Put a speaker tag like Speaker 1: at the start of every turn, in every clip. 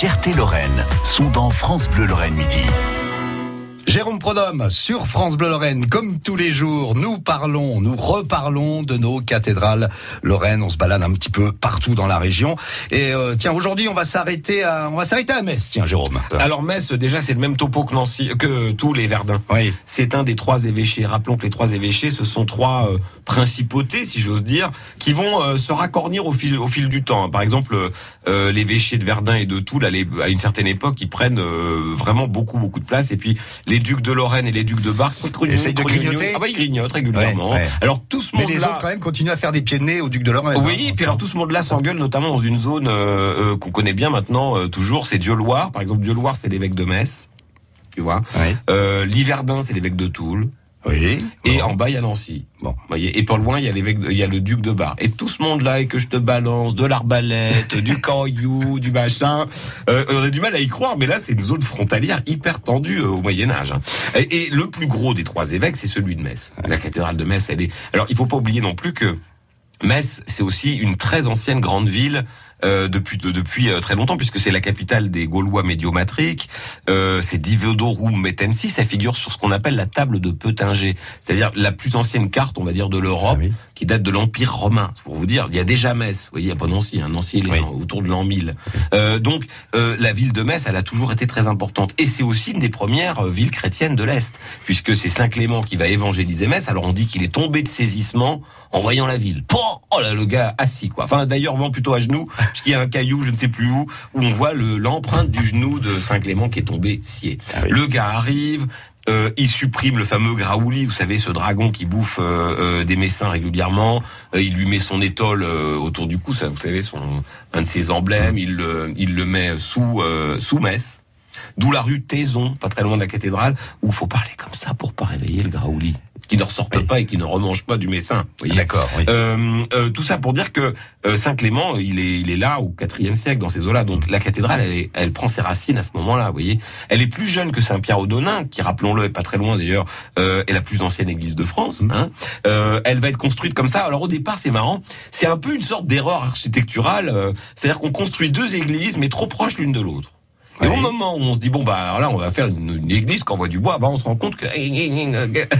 Speaker 1: fiertés Lorraine sont dans France Bleu Lorraine Midi.
Speaker 2: Jérôme Prodhomme sur France Bleu Lorraine. Comme tous les jours, nous parlons, nous reparlons de nos cathédrales Lorraine. On se balade un petit peu partout dans la région. Et euh, tiens, aujourd'hui, on va s'arrêter à, on va s'arrêter à Metz. Tiens, Jérôme.
Speaker 3: Alors Metz, déjà, c'est le même topo que Nancy, que tous les Verdun.
Speaker 2: Oui.
Speaker 3: C'est un des trois évêchés. Rappelons que les trois évêchés, ce sont trois euh, principautés, si j'ose dire, qui vont euh, se raccornir au fil, au fil du temps. Par exemple, euh, l'évêché de Verdun et de Toul, à une certaine époque, ils prennent vraiment beaucoup, beaucoup de place. Et puis les ducs de Lorraine et les ducs de Bar
Speaker 2: Essayent de grignoter
Speaker 3: Ah bah ils grignotent régulièrement.
Speaker 2: Ouais, ouais.
Speaker 3: Alors tout ce
Speaker 2: Mais les
Speaker 3: monde-là...
Speaker 2: autres, quand même, continuent à faire des pieds de nez aux ducs de Lorraine.
Speaker 3: Oui,
Speaker 2: hein.
Speaker 3: puis alors tout ce monde-là s'engueule notamment dans une zone euh, euh, qu'on connaît bien maintenant euh, toujours, c'est Dieu-Loire. Par exemple, Dieu-Loire, c'est l'évêque de Metz, tu vois.
Speaker 2: Oui.
Speaker 3: Euh, Liverdun, c'est l'évêque de Toul.
Speaker 2: Oui.
Speaker 3: Et
Speaker 2: Bon.
Speaker 3: en bas, il y a Nancy.
Speaker 2: Bon.
Speaker 3: Voyez, et pas loin, il y a l'évêque, il y a le duc de Bar. Et tout ce monde-là, et que je te balance de l'arbalète, du caillou, du machin, euh, on a du mal à y croire, mais là, c'est une zone frontalière hyper tendue euh, au Moyen Âge. hein. Et, et le plus gros des trois évêques, c'est celui de Metz. La cathédrale de Metz, elle est. Alors, il faut pas oublier non plus que Metz, c'est aussi une très ancienne grande ville euh, depuis de- depuis euh, très longtemps puisque c'est la capitale des Gaulois médiomatriques. Euh, c'est Divodorum Metensi, ça figure sur ce qu'on appelle la table de Peutinger, c'est-à-dire la plus ancienne carte, on va dire, de l'Europe,
Speaker 2: Ah oui.
Speaker 3: qui date de l'Empire romain. C'est pour vous dire, il y a déjà Metz. Vous voyez, il n'y a pas Nancy, hein. Nancy il est
Speaker 2: Oui.
Speaker 3: autour de l'an 1000. Euh, donc euh, la ville de Metz, elle a toujours été très importante et c'est aussi une des premières euh, villes chrétiennes de l'Est puisque c'est Saint Clément qui va évangéliser Metz. Alors on dit qu'il est tombé de saisissement en voyant la ville. Oh là, le gars assis quoi. Enfin d'ailleurs vent plutôt à genoux, puisqu'il y a un caillou, je ne sais plus où, où on voit le- l'empreinte du genou de Saint Clément qui est tombé scié.
Speaker 2: Ah oui.
Speaker 3: Le gars arrive. euh, il supprime le fameux Graouli, vous savez, ce dragon qui bouffe euh, euh, des messins régulièrement. Euh, il lui met son étole euh, autour du cou, ça, vous savez, son un de ses emblèmes. Il le, il le met sous euh, sous Metz. D'où la rue Taison, pas très loin de la cathédrale, où faut parler comme ça pour pas réveiller le Graouli, qui ne ressorte
Speaker 2: Oui.
Speaker 3: pas et qui ne remange pas du messin.
Speaker 2: D'accord. Oui.
Speaker 3: Euh, euh, tout ça pour dire que euh, Saint Clément, il est, il est là au IVe siècle dans ces eaux-là. Donc la cathédrale, elle, est- elle prend ses racines à ce moment-là. Vous voyez, elle est plus jeune que Saint Pierre au Donin, qui rappelons-le est pas très loin d'ailleurs, euh, est la plus ancienne église de France.
Speaker 2: Mmh.
Speaker 3: Hein. Euh, elle va être construite comme ça. Alors au départ, c'est marrant, c'est un peu une sorte d'erreur architecturale. euh, C'est-à-dire qu'on construit deux églises, mais trop proches l'une de l'autre. Et
Speaker 2: Oui.
Speaker 3: au moment où on se dit bon bah là on va faire une, une église qui envoie du bois, bah on se rend compte que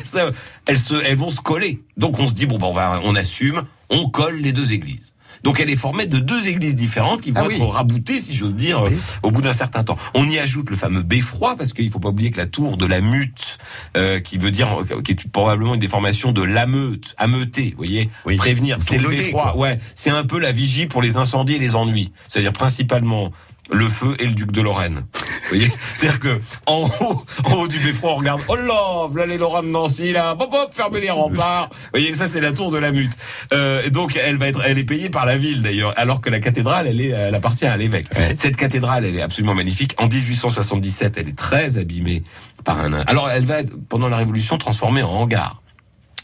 Speaker 3: ça, elles se elles vont se coller. Donc on se dit bon bah on va on assume, on colle les deux églises. Donc elle est formée de deux églises différentes qui vont
Speaker 2: Ah oui.
Speaker 3: être raboutées, si j'ose dire,
Speaker 2: Oui.
Speaker 3: au bout d'un certain temps. On y ajoute le fameux beffroi parce qu'il faut pas oublier que la tour de la mute, euh, qui veut dire, qui est probablement une déformation de l'ameute, ameuter, vous voyez,
Speaker 2: Oui.
Speaker 3: prévenir. C'est le beffroi. Ouais, c'est un peu la vigie pour les incendies et les ennuis. C'est-à-dire principalement le feu et le duc de Lorraine. Vous voyez C'est-à-dire que en haut, en haut du beffroi, on regarde, oh là, voilà les Lorrains de Nancy, là, hop, hop, fermez les remparts. Vous voyez, ça c'est la tour de la mute. Euh, et donc elle va être, elle est payée par la ville d'ailleurs, alors que la cathédrale, elle est, elle appartient à l'évêque.
Speaker 2: Ouais.
Speaker 3: Cette cathédrale, elle est absolument magnifique. En 1877, elle est très abîmée par un. Alors elle va être, pendant la Révolution transformée en hangar.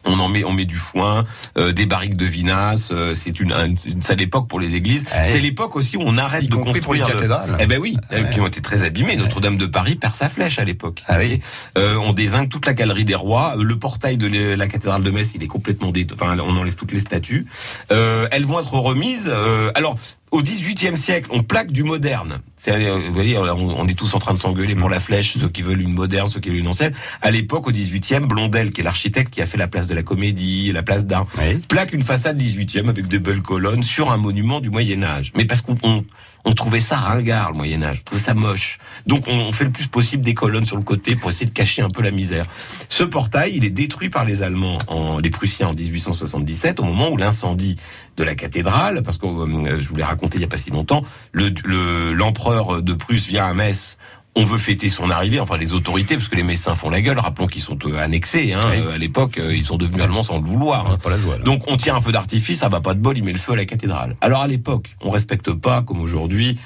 Speaker 3: On en met, on met du foin, euh, des barriques de vinasse. euh, c'est une, un- une sale époque pour les églises.
Speaker 2: Ouais.
Speaker 3: C'est l'époque aussi où on arrête
Speaker 2: Y
Speaker 3: de
Speaker 2: pour les
Speaker 3: construire. de-
Speaker 2: cathédrales.
Speaker 3: Eh ben oui,
Speaker 2: Ah ouais.
Speaker 3: qui ont été très abîmées. Notre-Dame de Paris perd sa flèche à l'époque.
Speaker 2: Ah oui.
Speaker 3: Euh, on désigne toute la galerie des rois. Le portail de la cathédrale de Metz, il est complètement dé... Enfin, on enlève toutes les statues. Euh, elles vont être remises. euh, alors. Au XVIIIe siècle, on plaque du moderne. Euh, vous voyez, on, est tous en train de s'engueuler pour la flèche, ceux qui veulent une moderne, ceux qui veulent une ancienne. À l'époque, au XVIIIe, Blondel, qui est l'architecte qui a fait la place de la Comédie, la place d'Armes,
Speaker 2: Oui.
Speaker 3: plaque une façade 18e avec des belles colonnes sur un monument du Moyen Âge. Mais parce qu'on on, trouvait ça ringard, le Moyen Âge, on trouvait ça moche. Donc on, fait le plus possible des colonnes sur le côté pour essayer de cacher un peu la misère. Ce portail, il est détruit par les Allemands, les Prussiens en 1877, au moment où l'incendie de la cathédrale, parce que euh, je vous l'ai raconté il y a pas si longtemps, le- le- l'empereur de Prusse vient à Metz on veut fêter son arrivée, enfin les autorités, parce que les Messins font la gueule, rappelons qu'ils sont euh, annexés, hein,
Speaker 2: Oui.
Speaker 3: euh, à l'époque, euh, ils sont devenus allemands sans le vouloir. hein.
Speaker 2: C'est pas la joie, là.
Speaker 3: Donc on tire un feu d'artifice, ça va pas de bol, il met le feu à la cathédrale. Alors à l'époque, on respecte pas, comme aujourd'hui,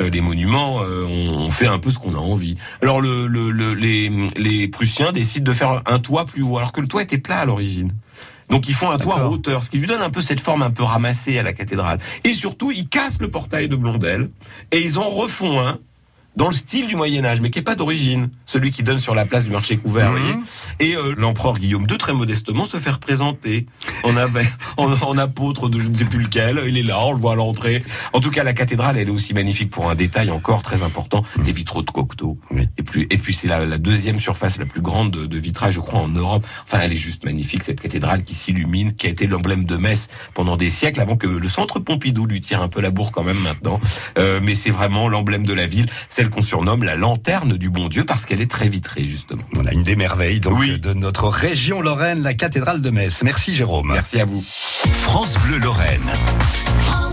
Speaker 3: euh, les monuments, euh, on, on fait un peu ce qu'on a envie. Alors le, le- le- les, les Prussiens décident de faire un toit plus haut, alors que le toit était plat à l'origine. Donc ils font un toit en hauteur, ce qui lui donne un peu cette forme un peu ramassée à la cathédrale. Et surtout, ils cassent le portail de Blondel et ils en refont un dans le style du Moyen Âge, mais qui est pas d'origine, celui qui donne sur la place du marché couvert. vous voyez Et euh, l'empereur Guillaume II, très modestement, se fait représenter en, avait, en, en apôtre de je ne sais plus lequel. Il est là, on le voit à l'entrée. En tout cas, la cathédrale, elle est aussi magnifique pour un détail encore très important, les vitraux de Cocteau.
Speaker 2: Oui.
Speaker 3: Et puis, et puis c'est la, la deuxième surface la plus grande de, de vitrage, je crois, en Europe. Enfin, elle est juste magnifique, cette cathédrale qui s'illumine, qui a été l'emblème de Metz pendant des siècles, avant que le centre Pompidou lui tire un peu la bourre quand même maintenant. Euh, mais c'est vraiment l'emblème de la ville, celle qu'on surnomme la lanterne du bon Dieu, parce qu'elle est très vitrée, justement.
Speaker 2: On a une des merveilles donc,
Speaker 3: Oui.
Speaker 2: de notre région Lorraine, la cathédrale de Metz. Merci Jérôme.
Speaker 3: Merci à vous.
Speaker 1: France Bleu Lorraine.
Speaker 4: France